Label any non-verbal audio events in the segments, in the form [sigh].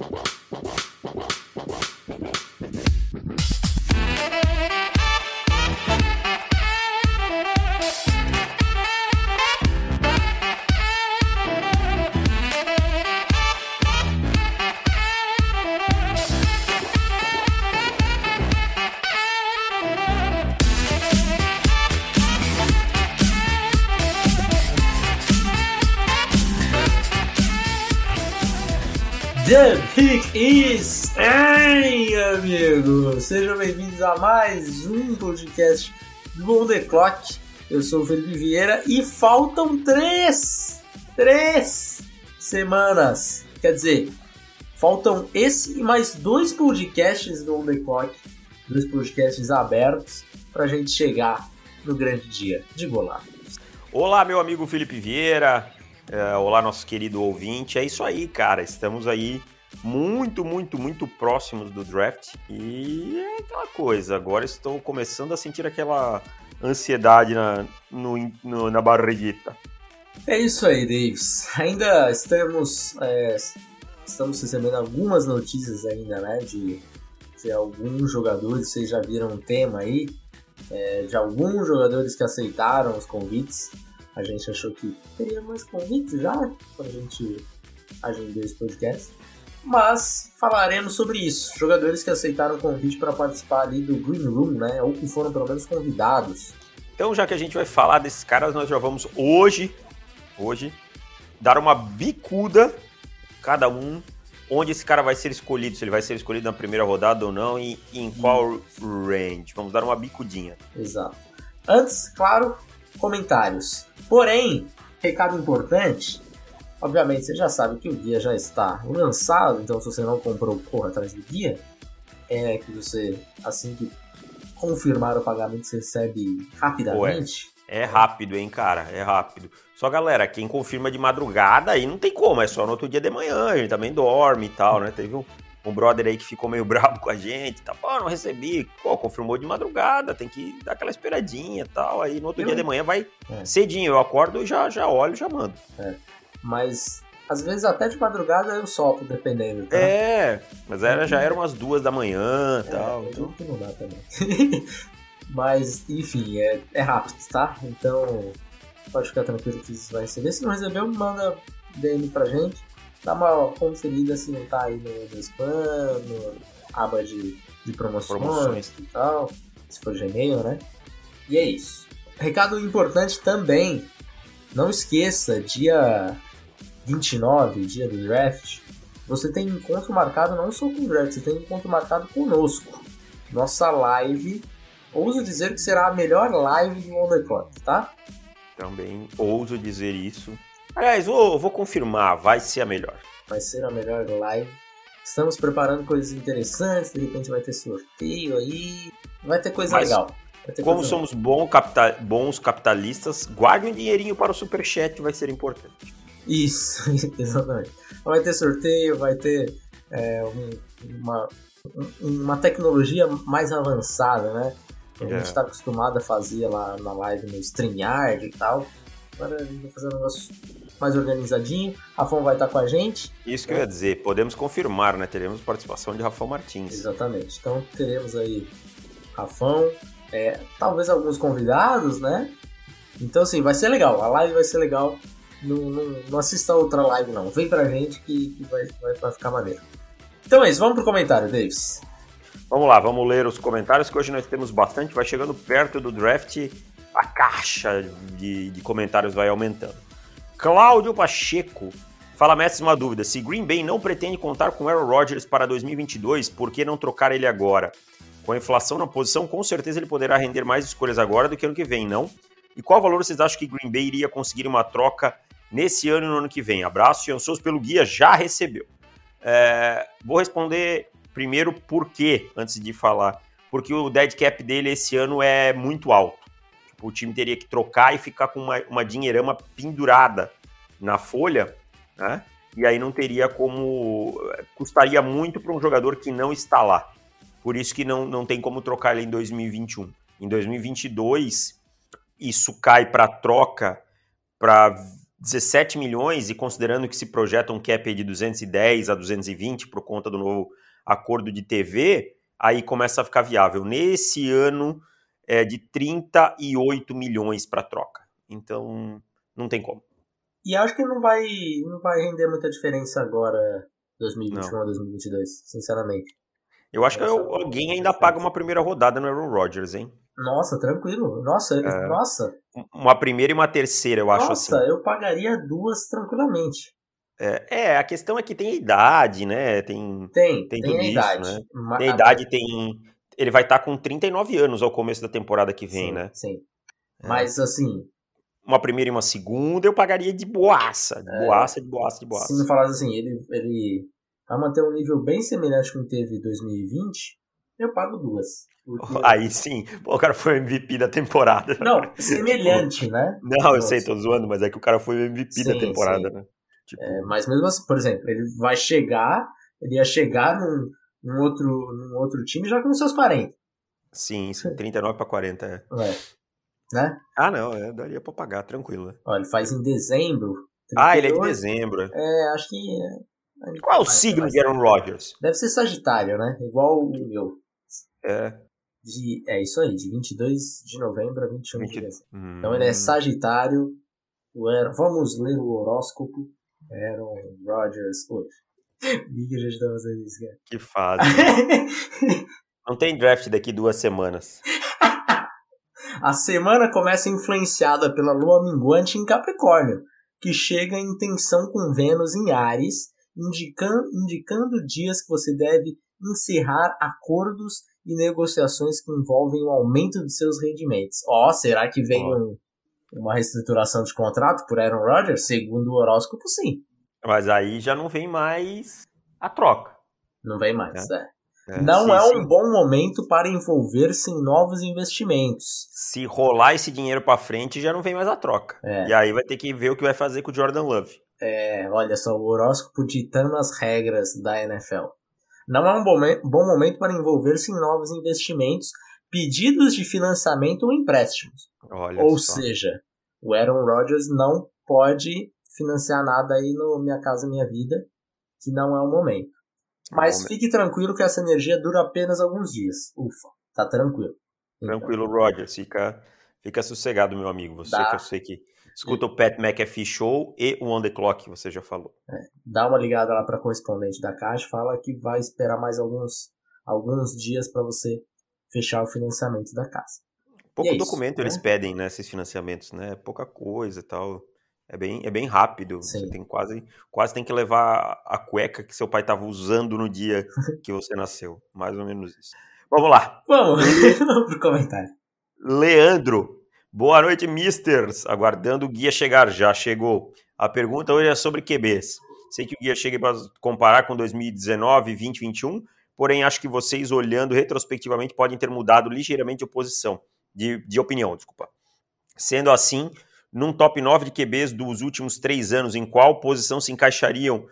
The amigos! Sejam bem-vindos a mais um podcast do On The Clock. Eu sou o Felipe Vieira e faltam três, três semanas. Quer dizer, faltam esse e mais dois podcasts do On The Clock, dois podcasts abertos, para a gente chegar no grande dia de Golá. Olá, meu amigo Felipe Vieira. É, olá, nosso querido ouvinte. É isso aí, cara. Estamos aí muito, muito, muito próximos do draft. E é aquela coisa. Agora estou começando a sentir aquela ansiedade na, no, no, na barriguita. É isso aí, Davis. Ainda estamos, é, estamos recebendo algumas notícias ainda, né? De, de alguns jogadores, vocês já viram um tema aí, é, de alguns jogadores que aceitaram os convites. A gente achou que teria mais convites já quando a gente agendou esse podcast. Mas falaremos sobre isso. Jogadores que aceitaram o convite para participar ali do Green Room, né? Ou que foram pelo menos convidados. Então, já que a gente vai falar desses caras, nós já vamos hoje, hoje, dar uma bicuda cada um onde esse cara vai ser escolhido, se ele vai ser escolhido na primeira rodada ou não e em qual range. Vamos dar uma bicudinha. Exato. Antes, claro, comentários. Porém, recado importante, obviamente você já sabe que o guia já está lançado, então se você não comprou, corra atrás do guia. É que você, assim que confirmar o pagamento, você recebe rapidamente. Ué, é rápido, hein, cara? É rápido. Só, galera, quem confirma de madrugada aí não tem como, é só no outro dia de manhã, a gente também dorme e tal, né? Teve um, um brother aí que ficou meio [laughs] bravo com a gente, tá, pô, não recebi, pô, confirmou de madrugada, tem que dar aquela esperadinha e tal, aí no outro eu... dia de manhã vai é. cedinho, eu acordo, já, já olho, já mando. É. Mas às vezes até de madrugada eu solto, dependendo. Tá? É, mas era, já era umas duas da manhã e é, tal. Então não dá também. [laughs] mas, enfim, é, é rápido, tá? Então pode ficar tranquilo que você vai receber. Se não recebeu, manda DM pra gente. Dá uma conferida se não tá aí no, no spam, no aba de, de promoções, promoções e tal. Se for Gmail, né? E é isso. Recado importante também. Não esqueça, dia 29, dia do draft, você tem encontro marcado não só com o draft, você tem encontro marcado conosco. Nossa live, ouso dizer que será a melhor live do On The Clock, tá? Também ouso dizer isso. Aliás, vou, vou confirmar, vai ser a melhor. Vai ser a melhor live. Estamos preparando coisas interessantes, de repente vai ter sorteio aí, vai ter coisa Mas, legal. Como somos bons capitalistas, guarde um dinheirinho para o superchat, vai ser importante. Isso, [laughs] exatamente. Vai ter sorteio, vai ter é, um, uma, uma tecnologia mais avançada, né? Que a gente está é. acostumado a fazer lá na live no StreamYard e tal. Agora a gente vai fazer um negócio mais organizadinho. Rafão vai estar com a gente. Isso que eu ia dizer, podemos confirmar, né? Teremos participação de Rafão Martins. Exatamente. Então teremos aí Rafão, é, talvez alguns convidados, né? Então, assim, vai ser legal. A live vai ser legal. Não, não, não assista outra live, não. Vem pra gente que, que vai, vai, vai, ficar maneiro. Então é isso, vamos pro comentário, Davis. Vamos lá, vamos ler os comentários, que hoje nós temos bastante. Vai chegando perto do draft, a caixa de, de comentários vai aumentando. Cláudio Pacheco fala, mestre, uma dúvida. Se Green Bay não pretende contar com Aaron Rodgers para 2022, por que não trocar ele agora? Com a inflação na posição, com certeza ele poderá render mais escolhas agora do que ano que vem, não? E qual valor vocês acham que Green Bay iria conseguir uma troca nesse ano e no ano que vem? Abraço e ansioso pelo guia, já recebeu. É, vou responder primeiro por quê, antes de falar. Porque o dead cap dele esse ano é muito alto. Tipo, o time teria que trocar e ficar com uma, uma dinheirama pendurada na folha, né? E aí não teria como. Custaria muito para um jogador que não está lá. Por isso que não, não tem como trocar ele em 2021. Em 2022, isso cai para troca para 17 milhões e considerando que se projeta um cap de 210 a 220 por conta do novo acordo de TV, aí começa a ficar viável. Nesse ano é de 38 milhões para troca. Então, não tem como. E acho que não vai, não vai render muita diferença agora, 2021 a 2022, sinceramente. Eu acho que eu, alguém ainda paga uma primeira rodada no Aaron Rodgers, hein? Nossa, tranquilo. Nossa, é, nossa. Uma primeira e uma terceira, eu acho assim. Nossa, eu pagaria duas tranquilamente. É, é, a questão é que tem idade, né? Tem, tem, tem, tem a isso, idade. Né? Tem a idade, tem. Ele vai estar tá com 39 anos ao começo da temporada que vem, sim, né? Sim. É. Mas assim. Uma primeira e uma segunda eu pagaria de boaça. De é, boaça, de boaça, de boaça. Se me falasse assim, ele, ele vai manter um nível bem semelhante com o que teve em 2020, eu pago duas. Porque... [laughs] Aí sim, Pô, o cara foi MVP da temporada. Não, semelhante, né? [laughs] Não, Nossa. eu sei, tô zoando, mas é que o cara foi MVP sim, da temporada, sim. né? Tipo... É, mas mesmo assim, por exemplo, ele vai chegar, ele ia chegar num, num, outro, num outro time já com seus 40. Sim, sim 39 para 40, é. é. Né? Ah, não, é, daria pra pagar, tranquilo. Né? Ó, ele faz em dezembro. 38, ah, ele é de dezembro. É, acho que. É, Qual é o signo de Aaron Rodgers? Deve ser Sagitário, né? Igual o meu. É. De, é isso aí, de 22 de novembro a 21 20... de dezembro. Hum. Então ele é Sagitário. Vamos ler o horóscopo. Aaron Rodgers hoje. Vi que a gente tá fazendo isso, cara. Que fase. [laughs] Não tem draft daqui duas semanas. [laughs] a semana começa influenciada pela lua minguante em Capricórnio, que chega em tensão com Vênus em Ares, indicando, indicando dias que você deve encerrar acordos e negociações que envolvem o aumento de seus rendimentos. Ó, oh, será que vem oh. um, uma reestruturação de contrato por Aaron Rodgers? Segundo o horóscopo, sim. Mas aí já não vem mais a troca. Não vem mais, é. é. É, não sim, é um sim. bom momento para envolver-se em novos investimentos. Se rolar esse dinheiro para frente, já não vem mais a troca. É. E aí vai ter que ver o que vai fazer com o Jordan Love. É, olha só, o horóscopo ditando as regras da NFL. Não é um bom momento para envolver-se em novos investimentos, pedidos de financiamento ou empréstimos. Olha ou só. seja, o Aaron Rodgers não pode financiar nada aí no Minha Casa Minha Vida, que não é o momento. Mas fique tranquilo que essa energia dura apenas alguns dias. Ufa, tá tranquilo. Tranquilo, então, Roger. Fica, fica sossegado, meu amigo. Você dá. que eu sei que escuta o Pat McAfee Show e o On The Clock, que você já falou. É, dá uma ligada lá para correspondente da Caixa, fala que vai esperar mais alguns, alguns dias para você fechar o financiamento da casa. Pouco é documento isso, eles né? pedem né, financiamentos, né? Pouca coisa e tal. É bem, é bem rápido. Sim. Você tem quase, quase tem que levar a cueca que seu pai estava usando no dia [laughs] que você nasceu. Mais ou menos isso. Vamos lá. Vamos, [laughs] vamos pro comentário. Leandro. Boa noite, misters. Aguardando o guia chegar. Já chegou. A pergunta hoje é sobre QBs. Sei que o guia chega para comparar com 2019 e 2021, porém acho que vocês, olhando retrospectivamente, podem ter mudado ligeiramente de oposição, de, de opinião, desculpa. Sendo assim, num top 9 de QBs dos últimos três anos, em qual posição se encaixariam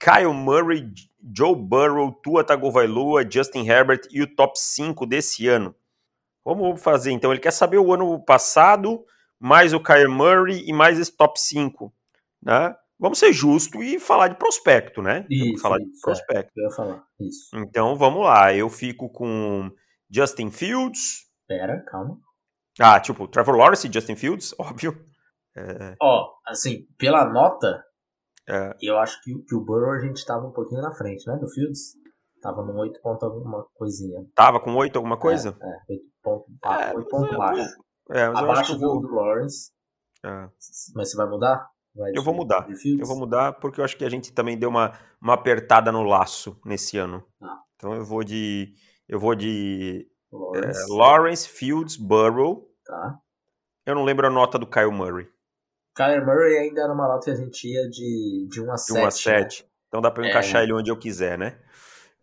Kyle Murray, Joe Burrow, Tua Tagovailoa, Justin Herbert e o top 5 desse ano? Vamos fazer então. Ele quer saber o ano passado, mais o Kyle Murray e mais esse top 5, né? Vamos ser justo e falar de prospecto, né? Isso, vamos falar isso, de prospecto. É, eu ia falar isso. Então vamos lá. Eu fico com Justin Fields. Pera, calma. Ah, tipo, Trevor Lawrence e Justin Fields, [laughs] óbvio. É... Ó, assim, pela nota, é. eu acho que, que o Burrow a gente tava um pouquinho na frente, né, do Fields. Tava no 8 ponto alguma coisinha. Tava com 8 alguma coisa? É, é 8 ponto, é, 8 ponto baixo. É, Abaixo do, do Lawrence. É. Mas você vai mudar? Vai eu vou mudar. Eu vou mudar porque eu acho que a gente também deu uma, uma apertada no laço nesse ano. Ah. Então eu vou de. Eu vou de. Lawrence, é, Lawrence Fields Burrow. Tá. Eu não lembro a nota do Kyle Murray. Kyler Murray ainda era uma nota que a gente ia de, de 1 a 7. De 1 a 7. Né? Então dá pra eu encaixar é. ele onde eu quiser, né?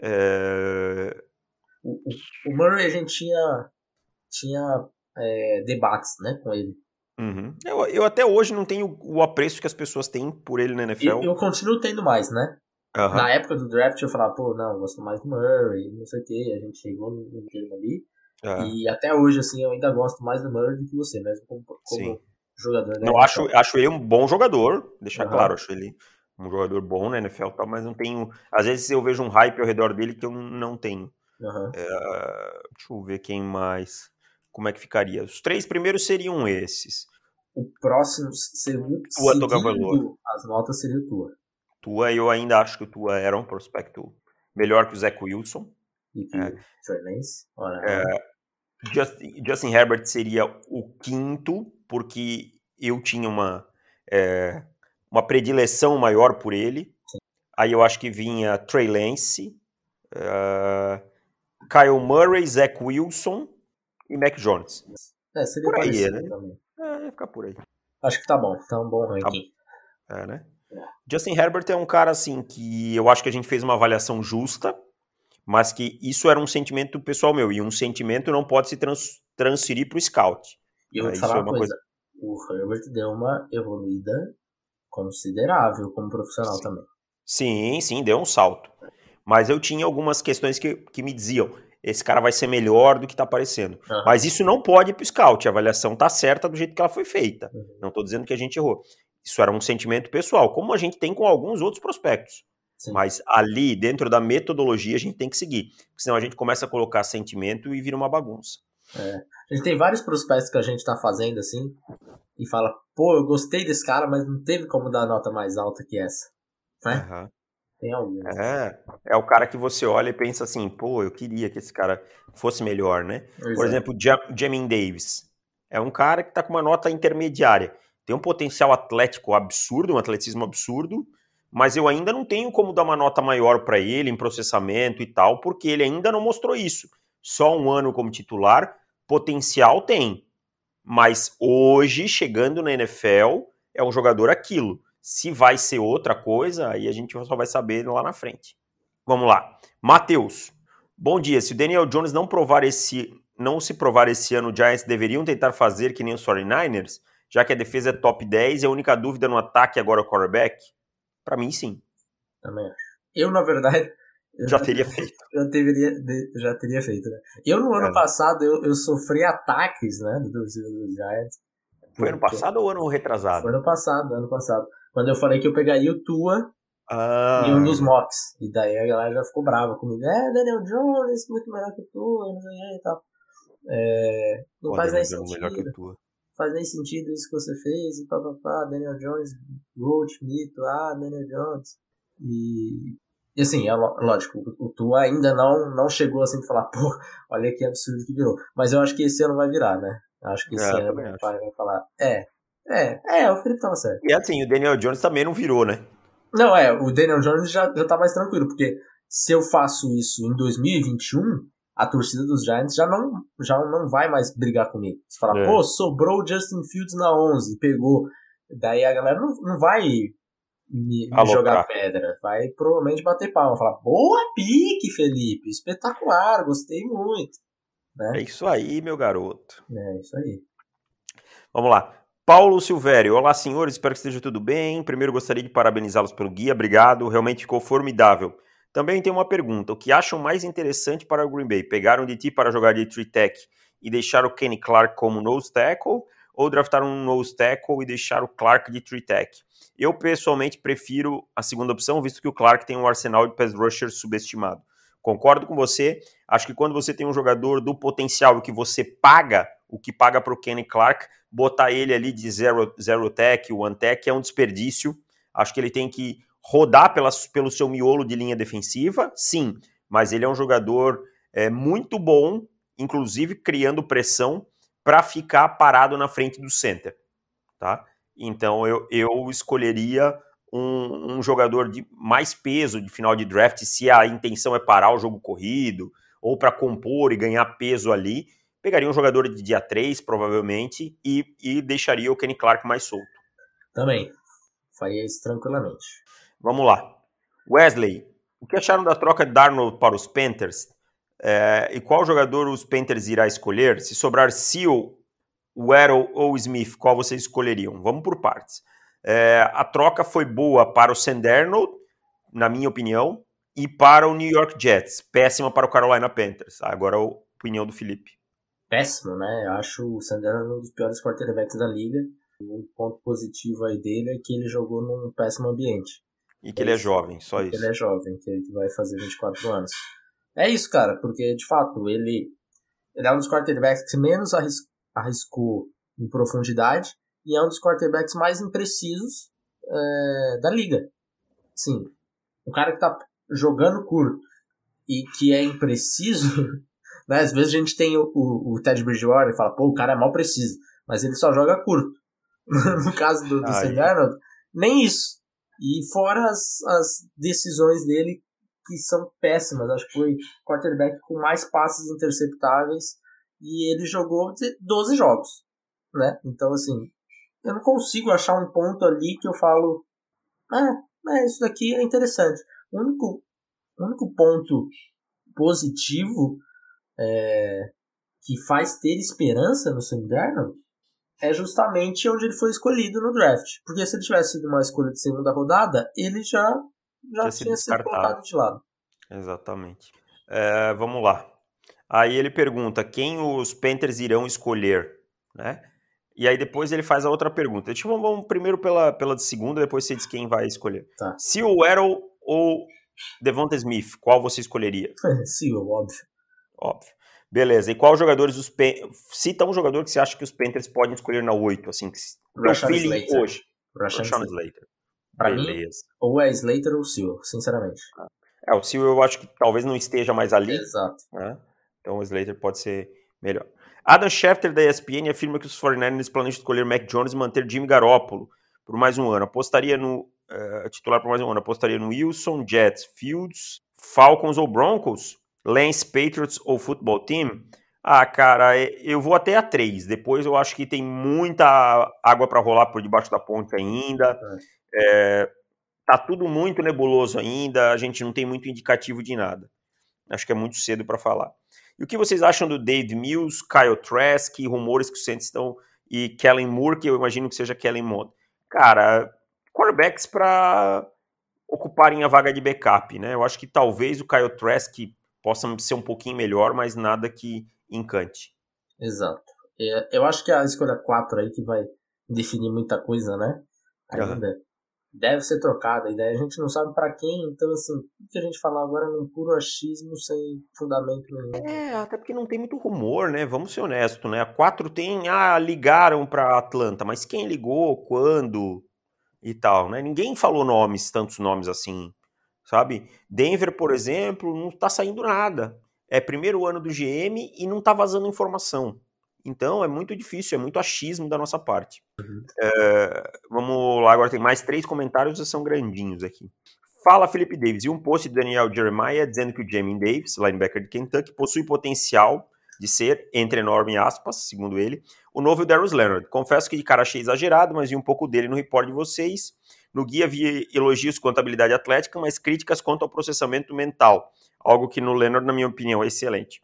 É... O, o, Murray a gente tinha, tinha é, debates né, com ele. Uhum. Eu, eu até hoje não tenho o apreço que as pessoas têm por ele na NFL. Eu, eu continuo tendo mais, né? Uhum. Na época do draft eu falava, pô, não, eu gosto mais do Murray, não sei o que, a gente chegou no, game ali. Uhum. E até hoje, assim, eu ainda gosto mais do Murray do que você, mesmo como, como jogador. Não, acho, acho ele um bom jogador, deixar claro, acho ele um jogador bom na NFL, tal, mas não tenho. Às vezes eu vejo um hype ao redor dele que eu não tenho. Uhum. É, deixa eu ver quem mais. Como é que ficaria? Os três primeiros seriam esses. O próximo seria Tua seguindo, as notas seria o Tua. Tua, eu ainda acho que o Tua era um prospecto melhor que o Zach Wilson. E que é. É, Justin, Justin Herbert seria o quinto, porque eu tinha uma, é, uma predileção maior por ele. Sim. Aí eu acho que vinha Trey Lance, uh, Kyle Murray, Zach Wilson e Mac Jones. É, seria por aí, né? Também. É, ficar por aí. Acho que tá bom, tá um bom ranking. Tá, é, né? É. Justin Herbert é um cara assim que eu acho que a gente fez uma avaliação justa mas que isso era um sentimento pessoal meu, e um sentimento não pode se trans, transferir para o scout. E eu vou te falar é uma coisa, coisa, o Herbert deu uma evoluída considerável como profissional sim. também. Sim, sim, deu um salto. Mas eu tinha algumas questões que, que me diziam, esse cara vai ser melhor do que está aparecendo. Uhum. Mas isso não pode ir para o scout, a avaliação está certa do jeito que ela foi feita. Uhum. Não estou dizendo que a gente errou. Isso era um sentimento pessoal, como a gente tem com alguns outros prospectos. Sim. Mas ali, dentro da metodologia, a gente tem que seguir. Porque senão a gente começa a colocar sentimento e vira uma bagunça. É. A gente tem vários prospectos que a gente está fazendo assim e fala, pô, eu gostei desse cara, mas não teve como dar nota mais alta que essa. Né? Uhum. Tem alguns. É, é o cara que você olha e pensa assim, pô, eu queria que esse cara fosse melhor, né? Pois Por exemplo, Jamin Davis. É um cara que está com uma nota intermediária. Tem um potencial atlético absurdo, um atleticismo absurdo, mas eu ainda não tenho como dar uma nota maior para ele em processamento e tal, porque ele ainda não mostrou isso. Só um ano como titular, potencial tem. Mas hoje, chegando na NFL, é um jogador aquilo. Se vai ser outra coisa, aí a gente só vai saber lá na frente. Vamos lá. Matheus. Bom dia. Se o Daniel Jones não provar esse, não se provar esse ano, os Giants deveriam tentar fazer que nem os 49ers, já que a defesa é top 10 e a única dúvida no ataque agora é o quarterback? Para mim, sim. Também acho. Eu, na verdade. Já, teria [laughs] feito. Eu deveria, já teria feito, né? Eu, no ano é. passado, eu, eu sofri ataques, né? Do dos Giants. Foi ano passado ou ano retrasado? Foi ano passado, ano passado. Quando eu falei que eu pegaria o Tua ah. em um dos mocks. E daí a galera já ficou brava comigo. É, Daniel Jones, muito melhor que o Tua, não sei e tal. É, não Pô, faz nem sentido. Melhor que o Tua faz nem sentido isso que você fez, e papapá, Daniel Jones, Gold, mito, ah, Daniel Jones. E, e assim, é lógico, o Tua ainda não, não chegou assim pra falar, pô, olha que absurdo que virou. Mas eu acho que esse ano vai virar, né? Acho que esse é, ano vai, vai falar, é, é, é, o Felipe tava certo. E assim, o Daniel Jones também não virou, né? Não, é, o Daniel Jones já, já tá mais tranquilo, porque se eu faço isso em 2021, a torcida dos Giants já não, já não vai mais brigar comigo. Você fala, é. pô, sobrou o Justin Fields na 11, pegou. Daí a galera não, não vai me, me jogar pedra, vai provavelmente bater palma. Falar, boa pique, Felipe, espetacular, gostei muito. Né? É isso aí, meu garoto. É isso aí. Vamos lá. Paulo Silvério, olá senhores, espero que esteja tudo bem. Primeiro gostaria de parabenizá-los pelo guia, obrigado, realmente ficou formidável. Também tem uma pergunta: o que acham mais interessante para o Green Bay? Pegaram de ti para jogar de three tech e deixar o Kenny Clark como nose tackle? Ou draftar um nose tackle e deixar o Clark de three tech? Eu pessoalmente prefiro a segunda opção, visto que o Clark tem um arsenal de pass rusher subestimado. Concordo com você. Acho que quando você tem um jogador do potencial que você paga, o que paga para o Kenny Clark, botar ele ali de zero, zero tech, one tech é um desperdício. Acho que ele tem que rodar pela, pelo seu miolo de linha defensiva, sim, mas ele é um jogador é, muito bom, inclusive criando pressão para ficar parado na frente do center, tá? Então eu, eu escolheria um, um, jogador de mais peso de final de draft, se a intenção é parar o jogo corrido ou para compor e ganhar peso ali, pegaria um jogador de dia 3, provavelmente, e, e deixaria o Kenny Clark mais solto. Também. Faria isso tranquilamente. Vamos lá. Wesley, o que acharam da troca de Darnold para os Panthers? É, e qual jogador os Panthers irá escolher? Se sobrar Seal, Weddle ou Smith, qual vocês escolheriam? Vamos por partes. É, a troca foi boa para o Sandernold, na minha opinião, e para o New York Jets. Péssima para o Carolina Panthers. Agora a opinião do Felipe. Péssimo, né? Eu acho o Sandernold um dos piores quarterbacks da liga. O ponto positivo aí dele é que ele jogou num péssimo ambiente. E que ele é jovem, só isso. Ele é jovem, que ele vai fazer 24 anos. É isso, cara, porque de fato ele, ele é um dos quarterbacks que menos arris, arriscou em profundidade e é um dos quarterbacks mais imprecisos é, da liga. Sim, um cara que tá jogando curto e que é impreciso, [laughs] né? Às vezes a gente tem o, o, o Ted Bridgewater e fala, pô, o cara é mal preciso, mas ele só joga curto. [laughs] no caso do, do Sam Arnold, nem isso. E fora as, as decisões dele que são péssimas. Acho que foi quarterback com mais passes interceptáveis e ele jogou 12 jogos, né? Então, assim, eu não consigo achar um ponto ali que eu falo, ah, é, isso daqui é interessante. O único, único ponto positivo é, que faz ter esperança no Sam Darnold é justamente onde ele foi escolhido no draft. Porque se ele tivesse sido uma escolha de segunda rodada, ele já, já tinha sido colocado de lado. Exatamente. É, vamos lá. Aí ele pergunta quem os Panthers irão escolher, né? E aí depois ele faz a outra pergunta. Deixa eu vamos primeiro pela, pela de segunda, depois você diz quem vai escolher. Tá. Se o Errol ou Devonta Smith, qual você escolheria? [laughs] Sim, óbvio. Óbvio. Beleza. E qual jogadores os Pan... Cita um jogador que você acha que os Panthers podem escolher na 8, assim, que feeling Slater. hoje. Slater. Slater. Pra Beleza. mim, ou é Slater ou Seal, sinceramente. É, o Seal eu acho que talvez não esteja mais ali. Exato. Né? Então o Slater pode ser melhor. Adam Schefter da ESPN afirma que os 49ers planejam escolher Mac Jones e manter Jimmy Garoppolo por mais um ano. Apostaria no uh, titular por mais um ano. Apostaria no Wilson, Jets, Fields, Falcons ou Broncos, Lance, Patriots ou Football Team. Ah, cara, é, eu vou até a 3. Depois eu acho que tem muita água para rolar por debaixo da ponte ainda. É. É, tá tudo muito nebuloso ainda, a gente não tem muito indicativo de nada. Acho que é muito cedo para falar. E o que vocês acham do Dave Mills, Kyle Trask, rumores que os Saints estão e Kellen Moore, que eu imagino que seja Kellen Mond? Cara, quarterbacks para ocuparem a vaga de backup, né? Eu acho que talvez o Kyle Trask possa ser um pouquinho melhor, mas nada que encante. Exato. É, eu acho que a escolha 4 aí que vai definir muita coisa, né? Ainda. Uhum. Deve ser trocada, e daí a gente não sabe para quem, então assim, o que a gente falar agora é num puro achismo sem fundamento nenhum. É, até porque não tem muito rumor, né? Vamos ser honestos, né? A 4 tem, ah, ligaram para Atlanta, mas quem ligou, quando e tal, né? Ninguém falou nomes, tantos nomes assim, sabe? Denver, por exemplo, não tá saindo nada é primeiro ano do GM e não tá vazando informação. Então é muito difícil, é muito achismo da nossa parte. Uhum. É, vamos lá, agora tem mais três comentários, são grandinhos aqui. Fala Felipe Davis, e um post de Daniel Jeremiah dizendo que o Jamin Davis, linebacker de Kentucky, possui potencial de ser, entre enorme aspas, segundo ele, o novo Darius Leonard. Confesso que de cara achei exagerado, mas vi um pouco dele no report de vocês. No guia havia elogios quanto à habilidade atlética, mas críticas quanto ao processamento mental algo que no Leonard, na minha opinião, é excelente.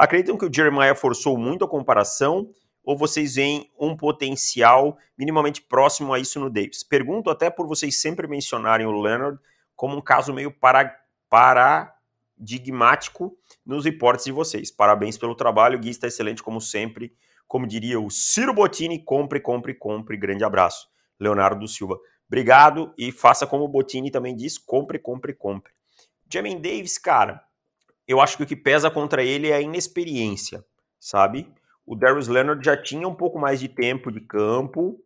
Acreditam que o Jeremiah forçou muito a comparação ou vocês veem um potencial minimamente próximo a isso no Davis? Pergunto até por vocês sempre mencionarem o Leonard como um caso meio para, paradigmático nos reportes de vocês. Parabéns pelo trabalho, Gui está excelente como sempre. Como diria o Ciro Bottini, compre, compre, compre. Grande abraço. Leonardo Silva. Obrigado e faça como o Bottini também diz, compre, compre, compre. Jamin Davis, cara, eu acho que o que pesa contra ele é a inexperiência, sabe? O Darius Leonard já tinha um pouco mais de tempo de campo.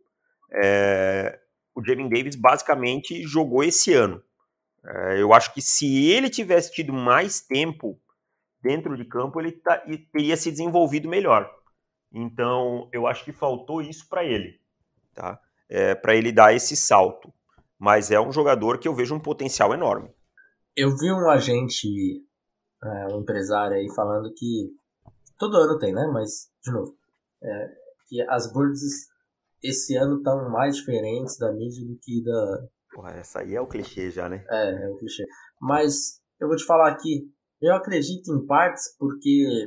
É... O Jamin Davis basicamente jogou esse ano. É... eu acho que se ele tivesse tido mais tempo dentro de campo, ele tá... teria se desenvolvido melhor. Então, eu acho que faltou isso para ele, tá? É, para ele dar esse salto. Mas é um jogador que eu vejo um potencial enorme. Eu vi um agente, é, um empresário aí falando que todo ano tem, né? Mas, de novo, é, que as birds esse ano estão mais diferentes da mídia do que da. Porra, essa aí é o clichê já, né? É, é o clichê. Mas eu vou te falar aqui, eu acredito em partes porque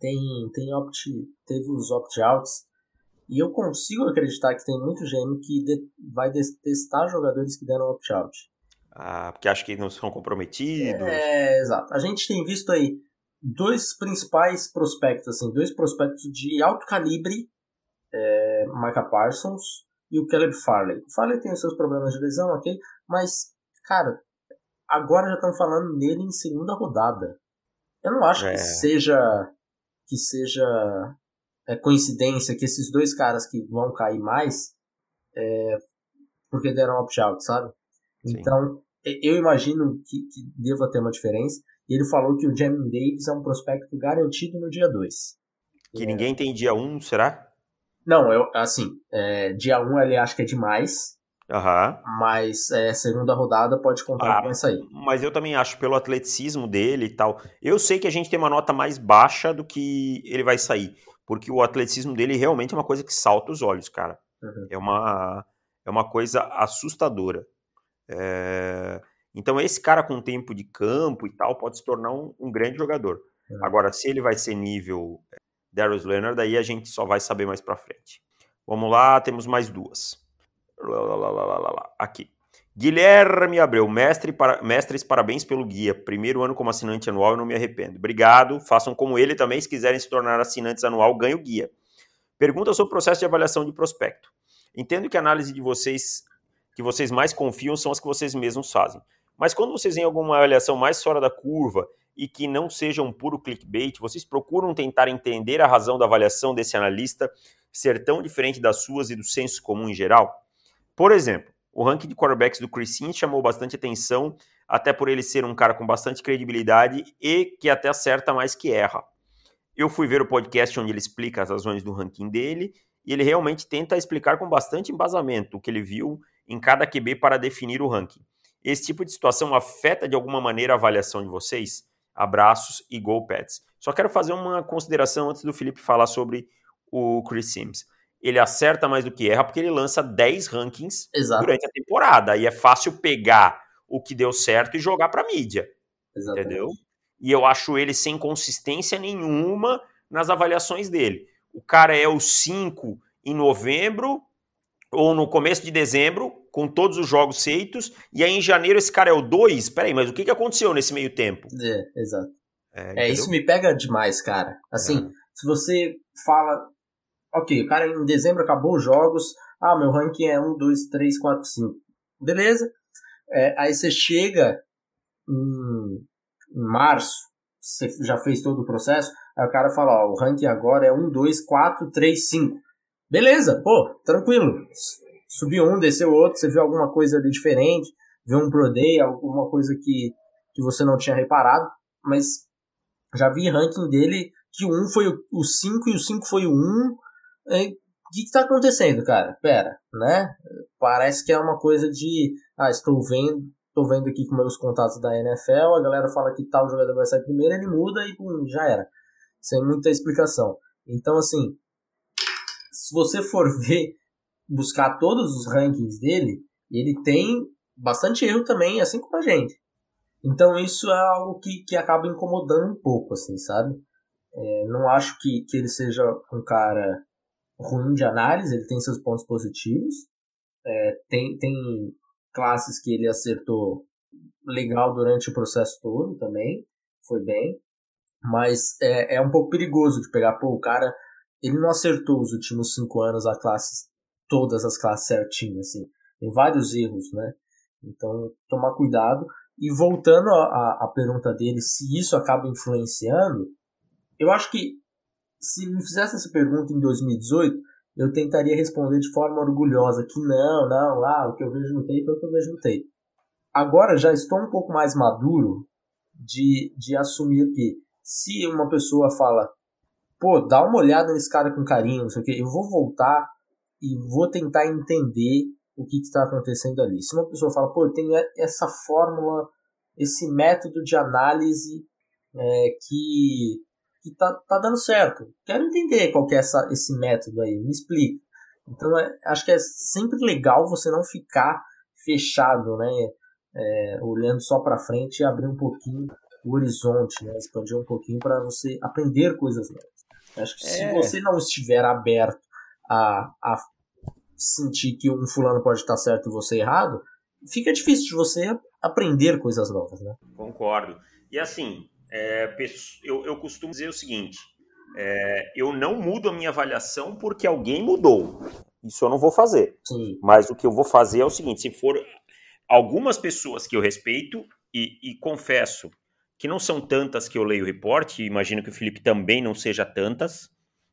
tem, tem opt, teve os opt-outs e eu consigo acreditar que tem muito GM que de, vai testar jogadores que deram opt-out. Ah, porque acho que não são comprometidos. É, exato. A gente tem visto aí dois principais prospectos, assim, dois prospectos de alto calibre, é, Micah Parsons e o Caleb Farley. O Farley tem os seus problemas de lesão, ok? Mas, cara, agora já estão falando nele em segunda rodada. Eu não acho é. que seja que seja é, coincidência que esses dois caras que vão cair mais é, porque deram opt-out, sabe? Sim. Então, eu imagino que, que deva ter uma diferença. E ele falou que o Jamin Davis é um prospecto garantido no dia 2. Que é. ninguém tem dia 1, um, será? Não, eu, assim, é, dia 1 um ele acha que é demais. Uhum. Mas é, segunda rodada pode contar ah, com essa aí. Mas eu também acho, pelo atleticismo dele e tal. Eu sei que a gente tem uma nota mais baixa do que ele vai sair. Porque o atleticismo dele realmente é uma coisa que salta os olhos, cara. Uhum. É, uma, é uma coisa assustadora. É... Então, esse cara com tempo de campo e tal pode se tornar um, um grande jogador. Uhum. Agora, se ele vai ser nível é, Darius Leonard, daí a gente só vai saber mais pra frente. Vamos lá, temos mais duas. Aqui. Guilherme Abreu, mestre para, mestres, parabéns pelo guia. Primeiro ano como assinante anual, eu não me arrependo. Obrigado. Façam como ele também. Se quiserem se tornar assinantes anual, ganhe o guia. Pergunta sobre o processo de avaliação de prospecto. Entendo que a análise de vocês, que vocês mais confiam, são as que vocês mesmos fazem. Mas quando vocês têm alguma avaliação mais fora da curva e que não seja um puro clickbait, vocês procuram tentar entender a razão da avaliação desse analista ser tão diferente das suas e do senso comum em geral? Por exemplo, o ranking de quarterbacks do Chris Sims chamou bastante atenção, até por ele ser um cara com bastante credibilidade e que até acerta mais que erra. Eu fui ver o podcast onde ele explica as razões do ranking dele e ele realmente tenta explicar com bastante embasamento o que ele viu em cada QB para definir o ranking. Esse tipo de situação afeta de alguma maneira a avaliação de vocês? Abraços e Go Pets. Só quero fazer uma consideração antes do Felipe falar sobre o Chris Sims ele acerta mais do que erra, porque ele lança 10 rankings Exato. durante a temporada. E é fácil pegar o que deu certo e jogar para mídia. Exatamente. Entendeu? E eu acho ele sem consistência nenhuma nas avaliações dele. O cara é o 5 em novembro ou no começo de dezembro, com todos os jogos feitos, e aí em janeiro esse cara é o 2. Peraí, mas o que, que aconteceu nesse meio tempo? É, exato. É, é isso me pega demais, cara. Assim, é. se você fala Ok, o cara em dezembro acabou os jogos. Ah, meu ranking é 1, 2, 3, 4, 5. Beleza. É, aí você chega em, em, março, você já fez todo o processo. Aí o cara fala: Ó, o ranking agora é 1, 2, 4, 3, 5. Beleza, pô, tranquilo. Subiu um, desceu outro. Você viu alguma coisa ali diferente, viu um Pro Day, alguma coisa que, que você não tinha reparado. Mas já vi ranking dele que o 1 foi o 5 e o 5 foi o 1 o que está acontecendo, cara? Pera, né? Parece que é uma coisa de. Ah, estou vendo, estou vendo aqui com meus contatos da NFL, a galera fala que tal jogador vai sair primeiro, ele muda e pum, já era. Sem muita explicação. Então, assim, se você for [laughs] ver, buscar todos os rankings dele, ele tem bastante erro também, assim como a gente. Então, isso é algo que, que acaba incomodando um pouco, assim, sabe? É, não acho que, que ele seja um cara ruim de análise, ele tem seus pontos positivos. É, tem, tem classes que ele acertou legal durante o processo todo também, foi bem. Mas é, é um pouco perigoso de pegar, pô, o cara, ele não acertou os últimos cinco anos a classe, todas as classes certinho, assim. Tem vários erros, né? Então, tomar cuidado. E voltando à pergunta dele, se isso acaba influenciando, eu acho que se me fizesse essa pergunta em 2018, eu tentaria responder de forma orgulhosa que não, não, ah, o que eu vejo no tape é o que eu vejo no tape. Agora já estou um pouco mais maduro de, de assumir que se uma pessoa fala, pô, dá uma olhada nesse cara com carinho, não sei o que, eu vou voltar e vou tentar entender o que está acontecendo ali. Se uma pessoa fala, pô, tenho essa fórmula, esse método de análise é, que que tá, tá dando certo. Quero entender qual que é essa, esse método aí, me explica. Então, é, acho que é sempre legal você não ficar fechado, né? É, olhando só para frente e abrir um pouquinho o horizonte, né? Expandir um pouquinho para você aprender coisas novas. Acho que é. se você não estiver aberto a, a sentir que um fulano pode estar certo e você errado, fica difícil de você aprender coisas novas, né? Concordo. E assim, é, eu, eu costumo dizer o seguinte: é, eu não mudo a minha avaliação porque alguém mudou. Isso eu não vou fazer. Sim. Mas o que eu vou fazer é o seguinte: se for algumas pessoas que eu respeito, e, e confesso que não são tantas que eu leio o reporte, imagino que o Felipe também não seja tantas,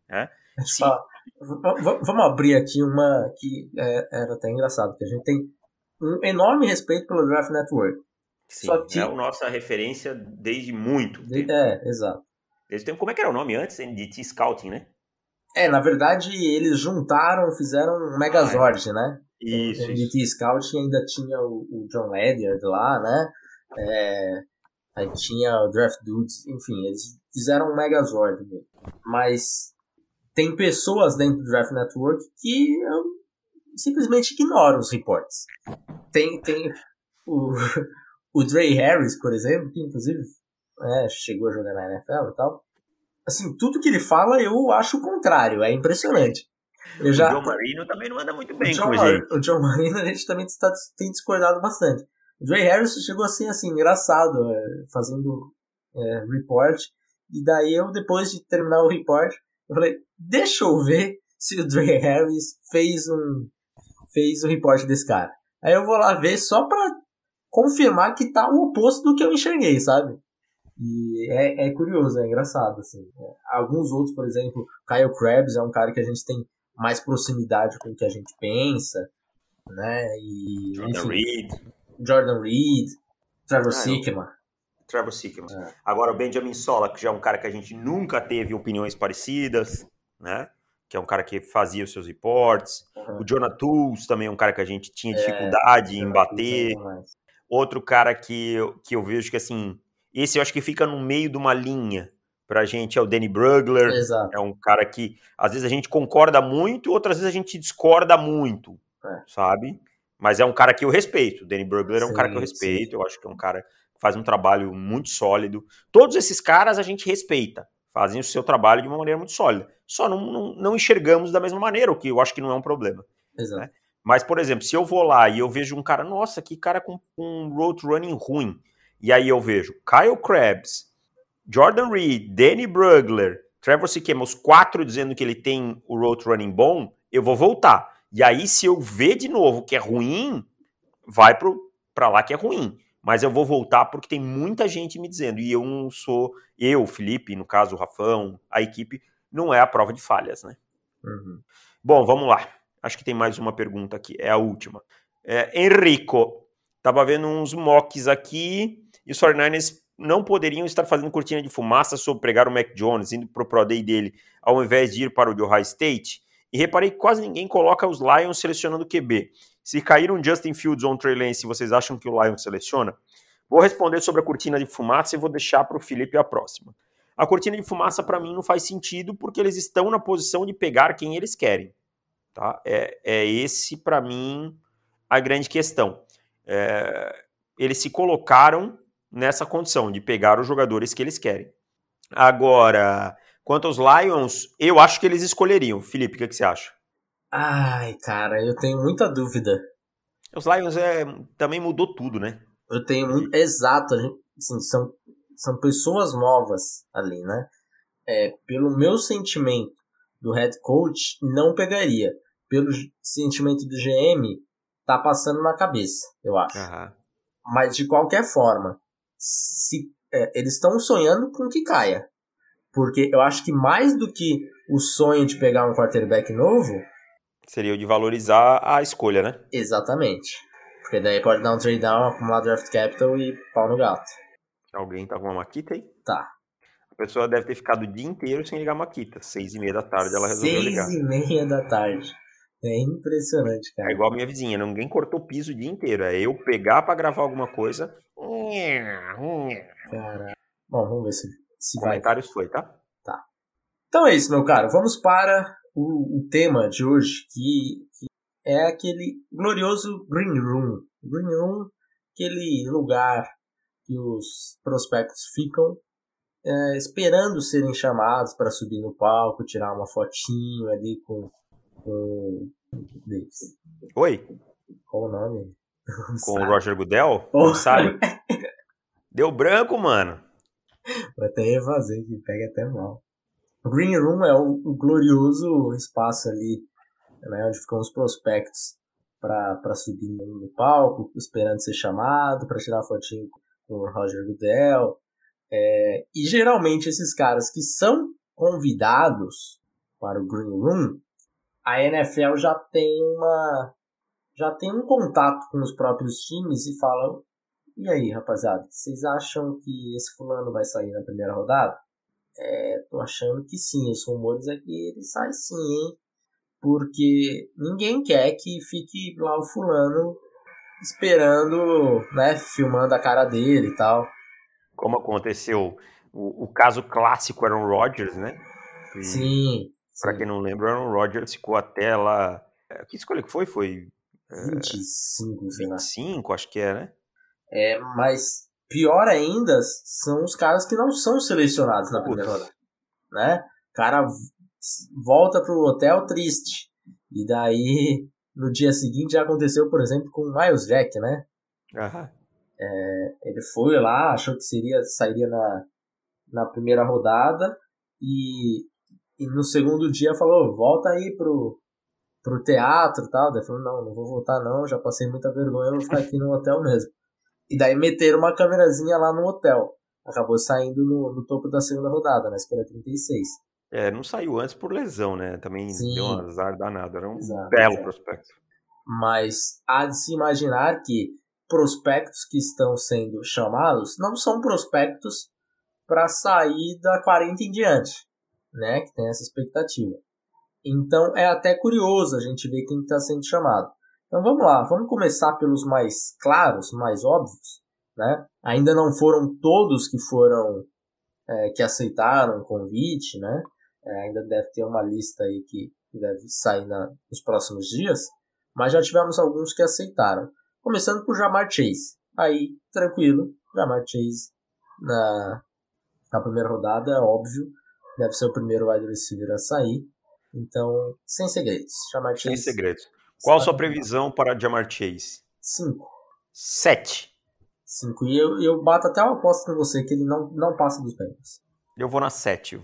né? Só, vamos abrir aqui uma que é, era até engraçado, que a gente tem um enorme respeito pelo Draft Network. Sim, Só que... é a nossa referência desde muito. De, é, exato. Desde tempo, como é que era o nome antes? NDT Scouting, né? É, na verdade, eles juntaram, fizeram um Megazord, ah, é. né? Isso. O NDT Scouting ainda tinha o, o John Ledyard lá, né? É, aí tinha o Draft Dudes, enfim, eles fizeram um Megazord. Mas tem pessoas dentro do Draft Network que simplesmente ignoram os reportes. Tem, tem o, [laughs] o Dre Harris, por exemplo, que inclusive é, chegou a jogar na NFL e tal. Assim, tudo que ele fala eu acho o contrário, é impressionante. Eu já... O John Marino também não anda muito bem o John, com gente. O John Marino a gente também está, tem discordado bastante. Dre Harris chegou assim, assim, engraçado, é, fazendo é, report. E daí eu, depois de terminar o report, eu falei, deixa eu ver se o Dre Harris fez um fez o report desse cara. Aí eu vou lá ver só pra confirmar que tá o oposto do que eu enxerguei, sabe? E é, é curioso, é engraçado, assim. Alguns outros, por exemplo, Kyle Krabs é um cara que a gente tem mais proximidade com o que a gente pensa, né? E, Jordan Reed. Jordan Reed, Trevor ah, Sickman. Trevor Sickman. É. Agora o Benjamin Sola, que já é um cara que a gente nunca teve opiniões parecidas, né? Que é um cara que fazia os seus reports. Uhum. O Jonah Tools também é um cara que a gente tinha é, dificuldade é, em bater. Outro cara que eu, que eu vejo que, assim, esse eu acho que fica no meio de uma linha pra gente é o Danny Brugler. Exato. É um cara que, às vezes, a gente concorda muito, outras vezes a gente discorda muito, é. sabe? Mas é um cara que eu respeito. O Danny Brugler é um cara que eu respeito. Sim. Eu acho que é um cara que faz um trabalho muito sólido. Todos esses caras a gente respeita. Fazem o seu trabalho de uma maneira muito sólida. Só não, não, não enxergamos da mesma maneira, o que eu acho que não é um problema. Exato. Né? Mas, por exemplo, se eu vou lá e eu vejo um cara, nossa, que cara com um road running ruim. E aí eu vejo Kyle Krabs, Jordan Reed, Danny Brugler, Trevor Sikkema, os quatro dizendo que ele tem o road running bom, eu vou voltar. E aí, se eu ver de novo que é ruim, vai para lá que é ruim. Mas eu vou voltar porque tem muita gente me dizendo. E eu não sou, eu, Felipe, no caso, o Rafão, a equipe, não é a prova de falhas, né? Uhum. Bom, vamos lá. Acho que tem mais uma pergunta aqui, é a última. É, Enrico, tava vendo uns mocks aqui e os 49ers não poderiam estar fazendo cortina de fumaça sobre pregar o Mac Jones, indo pro Pro Day dele, ao invés de ir para o de Ohio State? E reparei que quase ninguém coloca os Lions selecionando QB. Se cair um Justin Fields ou um Trey Lance, vocês acham que o Lions seleciona? Vou responder sobre a cortina de fumaça e vou deixar para o Felipe a próxima. A cortina de fumaça para mim não faz sentido porque eles estão na posição de pegar quem eles querem. Tá? É, é esse para mim a grande questão. É, eles se colocaram nessa condição de pegar os jogadores que eles querem. Agora, Quanto aos Lions, eu acho que eles escolheriam. Felipe, o que, que você acha? Ai, cara, eu tenho muita dúvida. Os Lions é, também mudou tudo, né? Eu tenho muito. Exato, assim, são, são pessoas novas ali, né? É, pelo meu sentimento do head coach, não pegaria. Pelo sentimento do GM, tá passando na cabeça, eu acho. Uhum. Mas de qualquer forma, se é, eles estão sonhando com que caia. Porque eu acho que mais do que o sonho de pegar um quarterback novo. Seria o de valorizar a escolha, né? Exatamente. Porque daí pode dar um trade down, acumular draft capital e pau no gato. Alguém tá com uma maquita aí? Tá. A pessoa deve ter ficado o dia inteiro sem ligar a maquita. Seis e meia da tarde ela resolveu Seis ligar. Seis e meia da tarde. É impressionante, cara. É igual a minha vizinha, ninguém cortou o piso o dia inteiro. É eu pegar para gravar alguma coisa. Cara. Bom, vamos ver se se Comentários vai. foi, tá? Tá. Então é isso, meu caro. Vamos para o, o tema de hoje, que, que, é aquele glorioso Green Room. Green Room, aquele lugar que os prospectos ficam é, esperando serem chamados para subir no palco, tirar uma fotinho ali com, com Davis. Oi? Qual o nome? [laughs] Com o Roger Goodell? Oh. Sabe? Deu branco, mano. Vou até refazer que pega até mal. O Green Room é o, o glorioso espaço ali né, onde ficam os prospectos para subir no palco, esperando ser chamado, para tirar fotinho com o Roger Goodell. É, e geralmente esses caras que são convidados para o Green Room, a NFL já tem uma já tem um contato com os próprios times e falam e aí, rapaziada, vocês acham que esse fulano vai sair na primeira rodada? É, tô achando que sim, os rumores é que ele sai sim, hein? Porque ninguém quer que fique lá o fulano esperando, né, filmando a cara dele e tal. Como aconteceu, o, o caso clássico era o Rodgers, né? E, sim. Para quem não lembra, Aaron Rodgers ficou até lá. É, que escolha que foi? Foi. 25, é, 25, acho que é, né? É, mas pior ainda são os caras que não são selecionados na primeira rodada. Né? O cara volta pro hotel triste. E daí, no dia seguinte, já aconteceu, por exemplo, com o Miles Jack, né? Uhum. É, ele foi lá, achou que seria, sairia na, na primeira rodada e, e no segundo dia falou, volta aí pro, pro teatro e tal. Daí falou, não, não vou voltar não, já passei muita vergonha, vou ficar aqui no hotel mesmo. E daí meteram uma câmerazinha lá no hotel. Acabou saindo no, no topo da segunda rodada, na escolha 36. É, não saiu antes por lesão, né? Também Sim. deu um azar danado. Era um exato, belo exato. prospecto. Mas há de se imaginar que prospectos que estão sendo chamados não são prospectos para sair da 40 em diante, né? Que tem essa expectativa. Então é até curioso a gente ver quem está sendo chamado. Então vamos lá, vamos começar pelos mais claros, mais óbvios, né? Ainda não foram todos que foram é, que aceitaram o convite, né? É, ainda deve ter uma lista aí que deve sair na, nos próximos dias, mas já tivemos alguns que aceitaram. Começando por Jamar Chase. Aí, tranquilo, Jamar Chase na, na primeira rodada, é óbvio, deve ser o primeiro wide receiver a sair. Então, sem segredos. Jamar Chase. Sem segredos. Qual a sua previsão para Jamar Chase? Cinco. Sete. Cinco. E eu, eu bato até uma aposta com você que ele não, não passa dos Bengals. Eu vou na sete.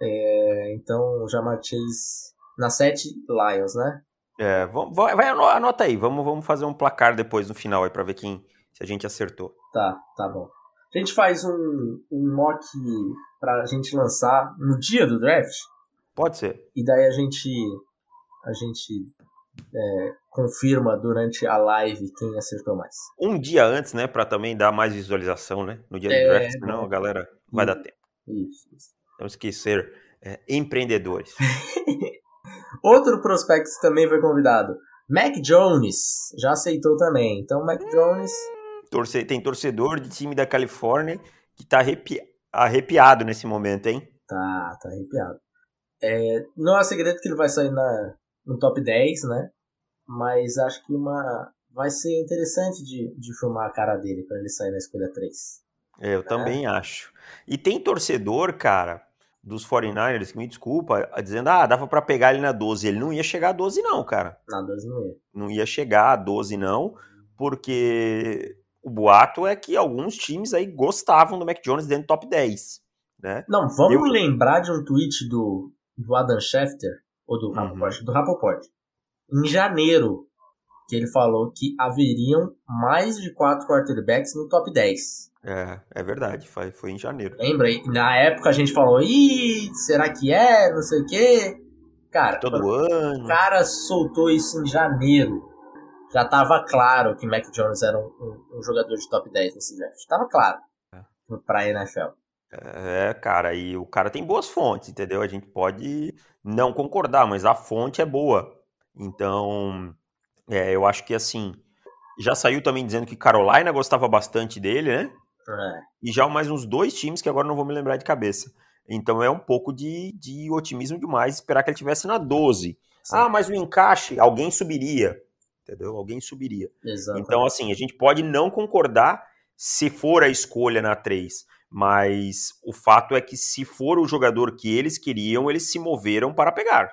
É, então, Jamar Chase na sete, Lions, né? É, vamos, vai, anota aí. Vamos, vamos fazer um placar depois no final aí para ver quem se a gente acertou. Tá, tá bom. A gente faz um, um mock pra gente lançar no dia do draft. Pode ser. E daí a gente a gente é, confirma durante a live quem acertou mais. Um dia antes, né, para também dar mais visualização, né, no dia do É, draft, senão a galera vai dar tempo. Isso, isso. Temos que ser é, empreendedores. [laughs] Outro prospecto também foi convidado, Mac Jones, já aceitou também. Então, Mac Jones, Torce- tem torcedor de time da Califórnia que tá arrepi- arrepiado nesse momento, hein? tá, tá arrepiado. É, não é segredo que ele vai sair na, no top 10, né? Mas acho que uma vai ser interessante de, de filmar a cara dele para ele sair na escolha 3. É, eu também acho. E tem torcedor, cara, dos 49ers, que me desculpa, dizendo, ah, dava pra pegar ele na 12. Ele não ia chegar a 12 não, cara. Na 12 não ia. Não ia chegar a 12 não, porque o boato é que alguns times aí gostavam do Mac Jones dentro do top 10, né? Não, vamos Eu- lembrar de um tweet do, do Adam Schefter, ou do Uhum. Rappaport, do Rappaport, em janeiro, que ele falou que haveriam mais de quatro quarterbacks no top 10. É, é verdade, foi, foi em janeiro. Lembra? Na época a gente falou, ih, será que é? Não sei o quê. Cara, Todo o ano. cara soltou isso em janeiro. Já tava claro que Mac Jones era um, um- um jogador de top 10 nesse draft. Tava claro. Pra NFL. É, cara, e o cara tem boas fontes, entendeu? A gente pode não concordar, mas a fonte é boa. Então, é, eu acho que assim, já saiu também dizendo que Carolina gostava bastante dele, né? É. E já mais uns dois times que agora não vou me lembrar de cabeça. Então é um pouco de, de otimismo demais esperar que ele tivesse na 12. Sim. Ah, mas o encaixe, alguém subiria. Entendeu? Alguém subiria. Exatamente. Então, assim, a gente pode não concordar se for a escolha na 3, mas o fato é que se for o jogador que eles queriam, eles se moveram para pegar.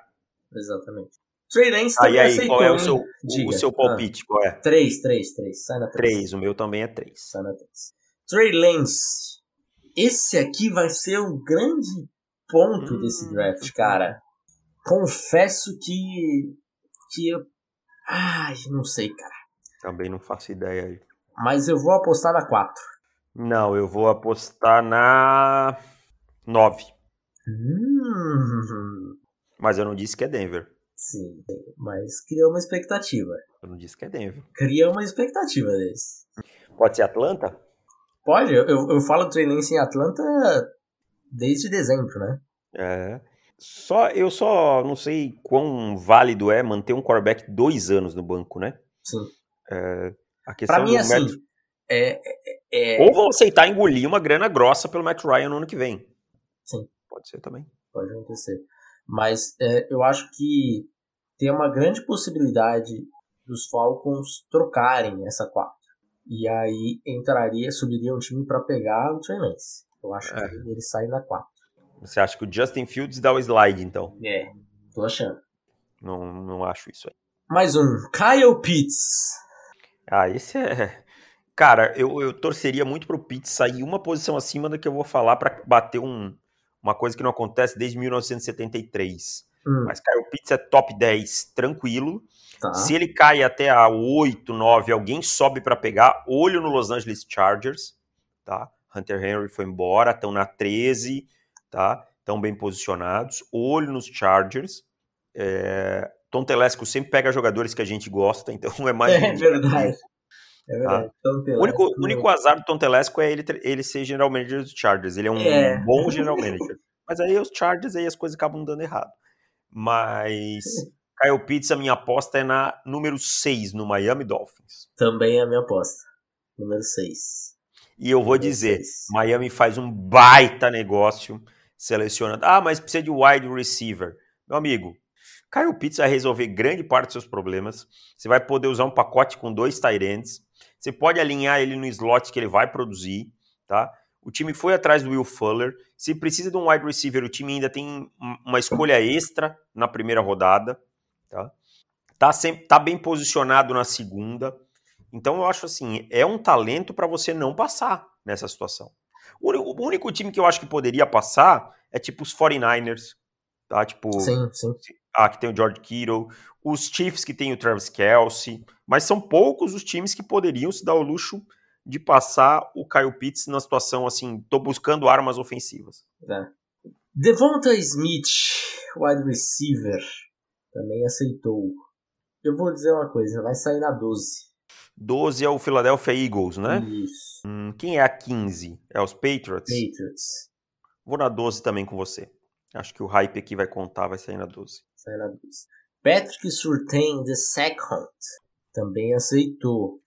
Exatamente. Trey Lance Aí, também aí, aceitou, qual é o seu, o- o seu palpite? Qual é? 3, 3, 3. Sai na 3. 3, o meu também é 3. Sai na 3. Trey Lance. Esse aqui vai ser o grande ponto Hum. desse draft, cara. Confesso que que eu. Ai, não sei, cara. Também não faço ideia aí. Mas eu vou apostar na 4. Não, eu vou apostar na 9. Hum, Mas eu não disse que é Denver. sim, mas cria uma expectativa. Eu não disse que é Denver. Cria uma expectativa desse. Pode ser Atlanta? Pode, eu, eu, eu falo treinense em Atlanta desde dezembro, né? É. Só, eu só não sei quão válido é manter um quarterback dois anos no banco, né? Sim. É, a questão Pra mim, do assim, é, é, é- Ou vão aceitar engolir uma grana grossa pelo Matt Ryan no ano que vem. Sim. Pode ser também. pode acontecer. Mas é, eu acho que tem uma grande possibilidade dos Falcons trocarem essa 4. E aí entraria, subiria um time pra pegar o Trey Lance. Eu acho É. que ele sai na 4. Você acha que o Justin Fields dá o slide, então? É, tô achando. Não, não acho isso aí. Mais um, Kyle Pitts. Ah, esse é. Cara, eu, eu torceria muito pro Pitts sair uma posição acima da que eu vou falar pra bater um, uma coisa que não acontece desde 1973. Hum, Mas, cara, o Pitts é top 10, tranquilo. tá. Se ele cai até a 8, 9, alguém sobe pra pegar. Olho no Los Angeles Chargers, tá? Hunter Henry foi embora, estão na 13, tá? Estão bem posicionados. Olho nos Chargers. É... Tom Telesco sempre pega jogadores que a gente gosta, [laughs] então é mais. É verdade. É verdade. Então, tem O único, o único azar do Tom Telesco é ele, ele ser general manager dos Chargers. Ele é um É. bom general manager. Mas aí os Chargers, aí as coisas acabam dando errado. Mas Kyle Pitts, a minha aposta é na número 6 no Miami Dolphins. Também é a minha aposta. Número 6. E eu vou dizer, Miami faz um baita negócio selecionando. Ah, mas precisa de wide receiver. Meu amigo, Kyle Pitts vai resolver grande parte dos seus problemas. Você vai poder usar um pacote com dois tight ends. Você pode alinhar ele no slot que ele vai produzir, tá? O time foi atrás do Will Fuller. Se precisa de um wide receiver, o time ainda tem um- uma escolha extra na primeira rodada, tá? Tá, sempre, tá bem posicionado na segunda. Então eu acho assim, é um talento para você não passar nessa situação. O único, o único time que eu acho que poderia passar é tipo os 49ers, tá? Tipo, Sim, sim. Ah, que tem o George Kittle, os Chiefs que tem o Travis Kelsey, mas são poucos os times que poderiam se dar o luxo de passar o Kyle Pitts na situação assim, tô buscando armas ofensivas. É. Devonta Smith, wide receiver, também aceitou. Eu vou dizer uma coisa, vai sair na 12. 12 é o Philadelphia Eagles, né? Isso. Hum, quem é a 15? É os Patriots? Patriots. Vou na 12 também com você. Acho que o hype aqui vai contar, vai sair na 12. Sai na 12. Patrick Surtain, the second, também aceitou.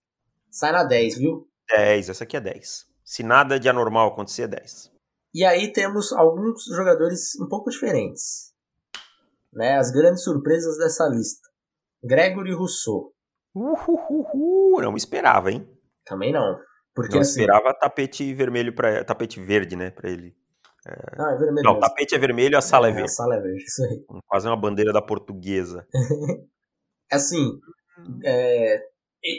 Sai na 10, viu? 10, essa aqui é 10. Se nada de anormal acontecer, é 10. E aí temos alguns jogadores um pouco diferentes. Né? As grandes surpresas dessa lista. Gregory Rousseau. Uhuhuhu, não esperava, hein? Também não. Porque não assim. esperava tapete vermelho para tapete verde, né, para ele. Não, é vermelho. Não, mesmo. tapete é vermelho, a sala é, É, a verde. sala é verde, isso aí. Quase uma bandeira da portuguesa. [laughs] Assim, é,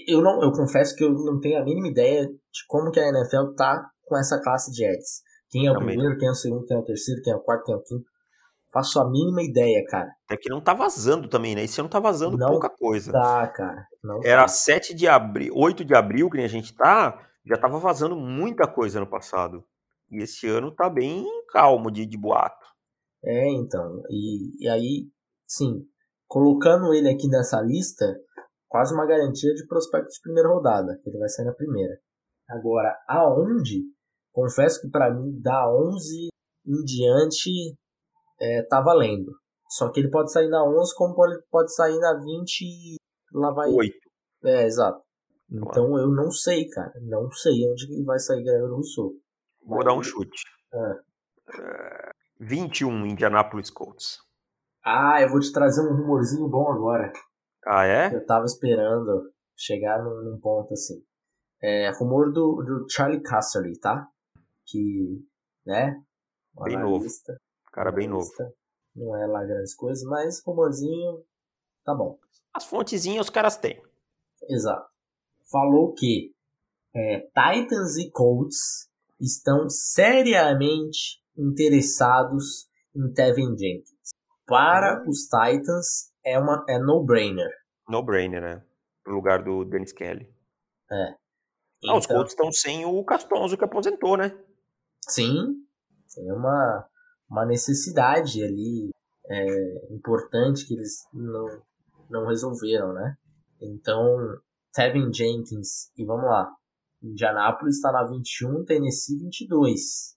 eu, não, eu confesso que eu não tenho a mínima ideia de como que a NFL tá com essa classe de Eds. Quem é o Também primeiro, quem é o segundo, quem é o terceiro, quem é o quarto, quem é o quinto. Faço a mínima ideia, cara. Até que não tá vazando também, né? Esse ano tá vazando Não pouca coisa. Tá, cara. Não Era tá. 7 de abril, 8 de abril, que a gente tá, já tava vazando muita coisa no passado. E esse ano tá bem calmo de, de boato. É, então. E, e aí, sim, colocando ele aqui nessa lista, quase uma garantia de prospecto de primeira rodada. que Ele vai sair na primeira. Agora, aonde? Confesso que pra mim, da 11 em diante, é, tá valendo. Só que ele pode sair na 11, como pode, pode sair na 20 e lá vai. 8. É, exato. Então eu não sei, cara. Não sei onde que vai sair Gregory Rousseau. Vou dar um chute. É. É, 21 Indianapolis Colts. Ah, eu vou te trazer um rumorzinho bom agora. Ah, é? Eu tava esperando chegar num, num ponto assim. É, rumor do, do Charlie Casserly, tá? Que, né? um Bem novo. analista, Cara bem novo. Não é lá grandes coisas, mas rumorzinho tá bom. As fontezinhas os caras têm. Exato. Falou que é, Titans e Colts estão seriamente interessados em Tevin Jenkins. Para os Titans, é, uma, é no-brainer. No-brainer, né? No lugar do Dennis Kelly. É. Ah, os Então- Colts estão sem o Castonzo que aposentou, né? Sim, tem uma, uma necessidade ali é, importante que eles não, não resolveram, né? Então, Tevin Jenkins, e vamos lá, Indianapolis está na 21, Tennessee 22.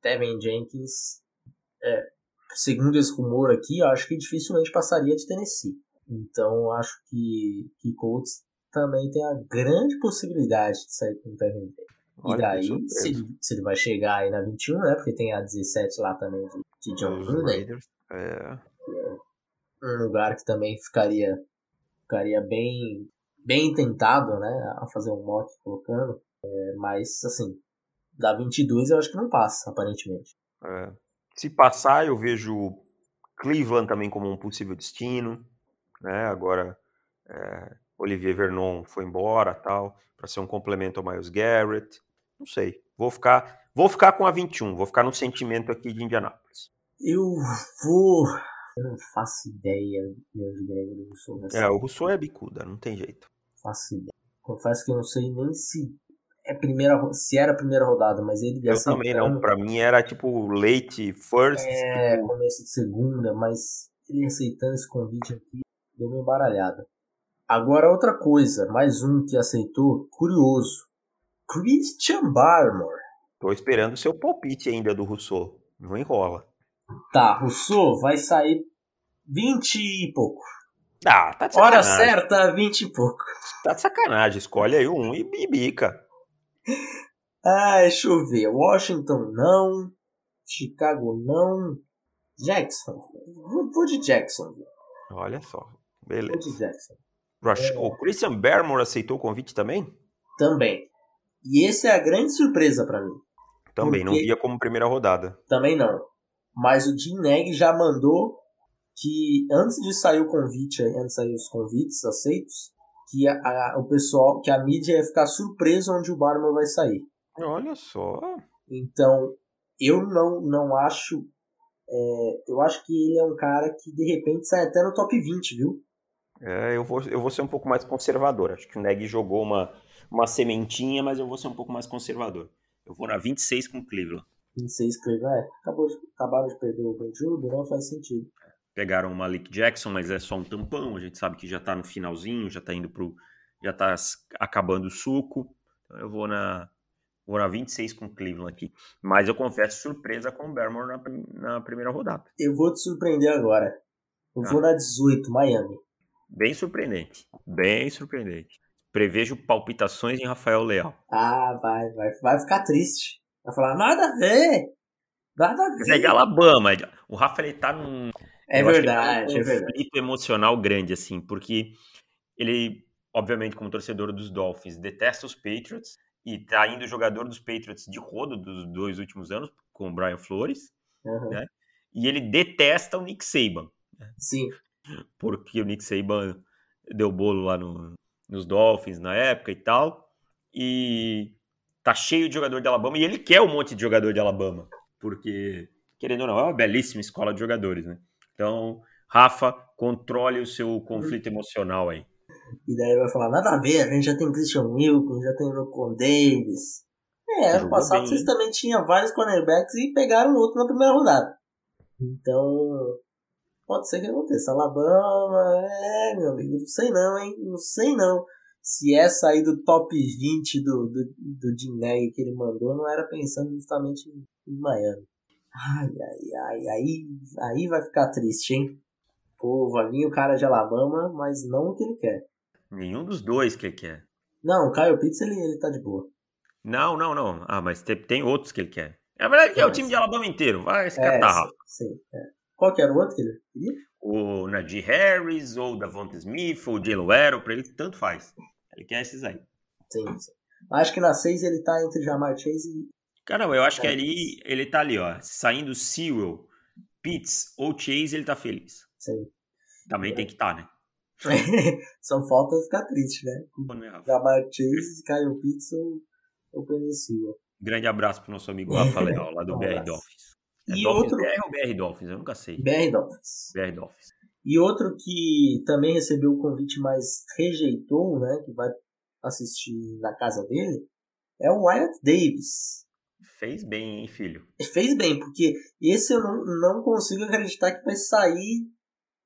Tevin Jenkins, é, segundo esse rumor aqui, eu acho que dificilmente passaria de Tennessee. Então, eu acho que, que Colts também tem a grande possibilidade de sair com o Tevin Jenkins. E Olha daí, se ele, se ele vai chegar aí na 21, né? Porque tem a 17 lá também de, de John Gruden, Raiders. É. um lugar que também ficaria, ficaria bem, bem tentado, né? A fazer um mock colocando. É, mas, assim, da 22 eu acho que não passa, aparentemente. É. Se passar, eu vejo Cleveland também como um possível destino, né? Agora, é, Olivier Vernon foi embora, tal, para ser um complemento ao Miles Garrett. Não sei. Vou ficar, vou ficar com a 21. Vou ficar no sentimento aqui de Indianápolis. Eu vou. Eu não faço ideia de onde Gregory Rousseau vai É, o Rousseau é bicuda, não tem jeito. Faço ideia. Confesso que eu não sei nem se é primeira, se era a primeira rodada, mas ele Eu também não. Pra mim era tipo late first. É, tipo, começo de segunda, mas ele aceitando esse convite aqui deu uma embaralhada. Agora outra coisa, mais um que aceitou, curioso. Christian Barmore. Tô esperando o seu palpite ainda do Rousseau. Não enrola. Tá, Rousseau vai sair 20 e pouco. Ah, tá de Hora certa, 20 e pouco. Tá de sacanagem. Escolhe aí um e e bica. Ah, deixa eu ver. Washington não. Chicago não. Jackson. Vou vou de Jackson. Olha só. Vou Beleza. de Jackson. É. O Christian Barmore aceitou o convite também? Também. E esse é a grande surpresa pra mim. Também, não via como primeira rodada. Também não. Mas o Jim Neg já mandou que antes de sair o convite, antes de sair os convites aceitos, que a, a- o pessoal, que a mídia ia ficar surpresa onde o Barman vai sair. Olha só. Então, eu não, não acho. é, eu acho que ele é um cara que de repente sai até no top 20, viu? É, eu, vou, eu vou ser um pouco mais conservador. Acho que o Neg jogou uma, uma sementinha, mas eu vou ser um pouco mais conservador. Eu vou na 26 com o Cleveland. 26 Cleveland. É, acabou de, acabaram de perder o Banjudo, não faz sentido. Pegaram o Malik Jackson, mas é só um tampão. A gente sabe que já tá no finalzinho, já tá indo pro. Já tá acabando o suco. Então eu vou na. Vou na 26 com o Cleveland aqui. Mas eu confesso surpresa com o Barmore na, na primeira rodada. Eu vou te surpreender agora. Eu vou na 18, Miami. Bem surpreendente. Bem surpreendente. Prevejo palpitações em Rafael Leal. Ah, vai, vai, vai ficar triste. Vai falar, nada a ver. Nada a Mas é de ver. Alabama. O Rafa ele tá num. É eu verdade, é verdade. conflito emocional grande, assim, porque ele, obviamente, como torcedor dos Dolphins, detesta os Patriots e tá indo jogador dos Patriots de rodo dos dois últimos anos, com o Brian Flores, Aham. né? e ele detesta o Nick Saban, Sim, porque o Nick Saban deu bolo lá no, nos Dolphins na época e tal, e tá cheio de jogador de Alabama, e ele quer um monte de jogador de Alabama, porque, querendo ou não, é uma belíssima escola de jogadores, né? Então, Rafa, controle o seu conflito emocional aí. e daí vai falar, nada a ver, a gente já tem Christian Wilkins, já tem Rocon Davis. É, ano passado bem, vocês também tinham vários cornerbacks e pegaram outro na primeira rodada. Então, pode ser que aconteça. Alabama, é, meu amigo, não sei não, hein? Não sei não. Se é sair do top 20 do, do, do Jim Nagy que ele mandou, não era pensando justamente em, em Miami. Ai, ai, ai, aí, aí vai ficar triste, hein? Pô, vai vir o cara de Alabama, mas não o que ele quer. Nenhum dos dois que ele quer. Não, o Kyle Pitts, ele, ele tá de boa. Não, não, não. Ah, mas tem, tem outros que ele quer. É verdade que é o time de Alabama inteiro. Vai se É, catar, sim, sim, é. Qual que era o outro que ele queria? O Najee Harris, ou o Davonta Smith, ou o Jalen Arrow, pra ele tanto faz. Ele quer esses aí. Sim, sim. Acho que na 6 ele tá entre Jamar Chase Caramba, eu acho que É. ali ele tá ali, ó. Saindo Sewell, Pitts ou Chase, ele tá feliz. Sim. Também tem que estar, né? [laughs] Só falta ficar triste, né? Jamar Chase, Kyle Pitts ou, ou Penny Sewell. Grande abraço pro nosso amigo Rafa Leal, lá do [laughs] Um BR. Dolphins. É E Dolphins outro- BR ou BR Dolphins? Eu nunca sei. BR Dolphins. BR Dolphins. E outro que também recebeu o convite, mas rejeitou, né? Que vai assistir na casa dele, é o Wyatt Davis. Fez bem, hein, filho? Fez bem, porque esse eu não, não consigo acreditar que vai sair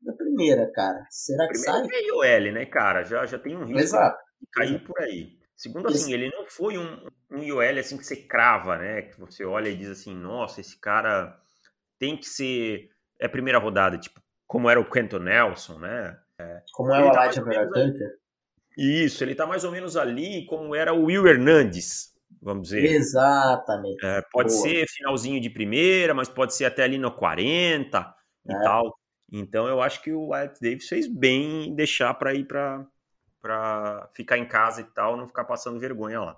da primeira, cara. Será que Primeiro sai? o L, né, cara? Já, já tem um risco Exato. de cair por aí. Segundo, Esse- assim, ele não foi um, um IOL assim que você crava, né? Que você olha e diz assim, nossa, esse cara tem que ser. É primeira rodada, tipo, como era o Quentin Nelson, né? Como é o tá Elijah Vera Tucker? Isso, ele tá mais ou menos ali como era o Will Hernandes, vamos dizer. Exatamente. É, pode Boa. ser finalzinho de primeira, mas pode ser até ali no 40 e É. tal. Então eu acho que o Alex Davis fez bem em deixar pra ir pra, pra ficar em casa e tal, não ficar passando vergonha lá.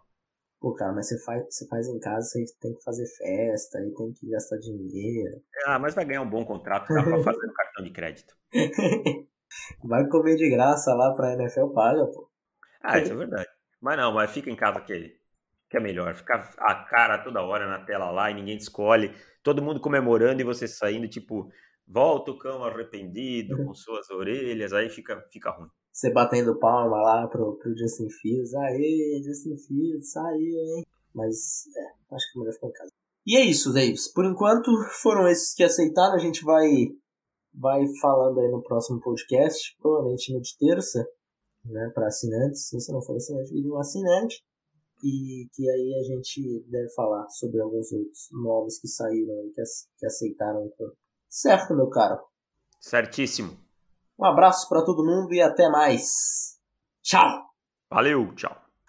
Pô, cara, mas você faz, você faz em casa, você tem que fazer festa, aí tem que gastar dinheiro. Ah, mas vai ganhar um bom contrato, tá pra fazer no cartão de crédito. [laughs] Vai comer de graça lá pra NFL paga, pô. Ah, isso é verdade. Mas não, mas fica em casa que, que é melhor. Ficar a cara toda hora na tela lá e ninguém te escolhe. Todo mundo comemorando e você saindo, tipo, volta o cão arrependido com suas orelhas, aí fica, fica ruim. Você batendo palma lá pro, pro Justin Fields. Aê, Justin Fields, saiu, hein? Mas, é, acho que é melhor ficar em casa. E é isso, Davis. Por enquanto, foram esses que aceitaram. A gente vai, vai falando aí no próximo podcast, provavelmente no de terça, né, para assinantes. Se você não for assinante, vire um assinante. E que aí a gente deve falar sobre alguns outros nomes que saíram aí, que, ac- que aceitaram. Certo, meu caro? Certíssimo. Um abraço para todo mundo e até mais. Tchau! Valeu, tchau.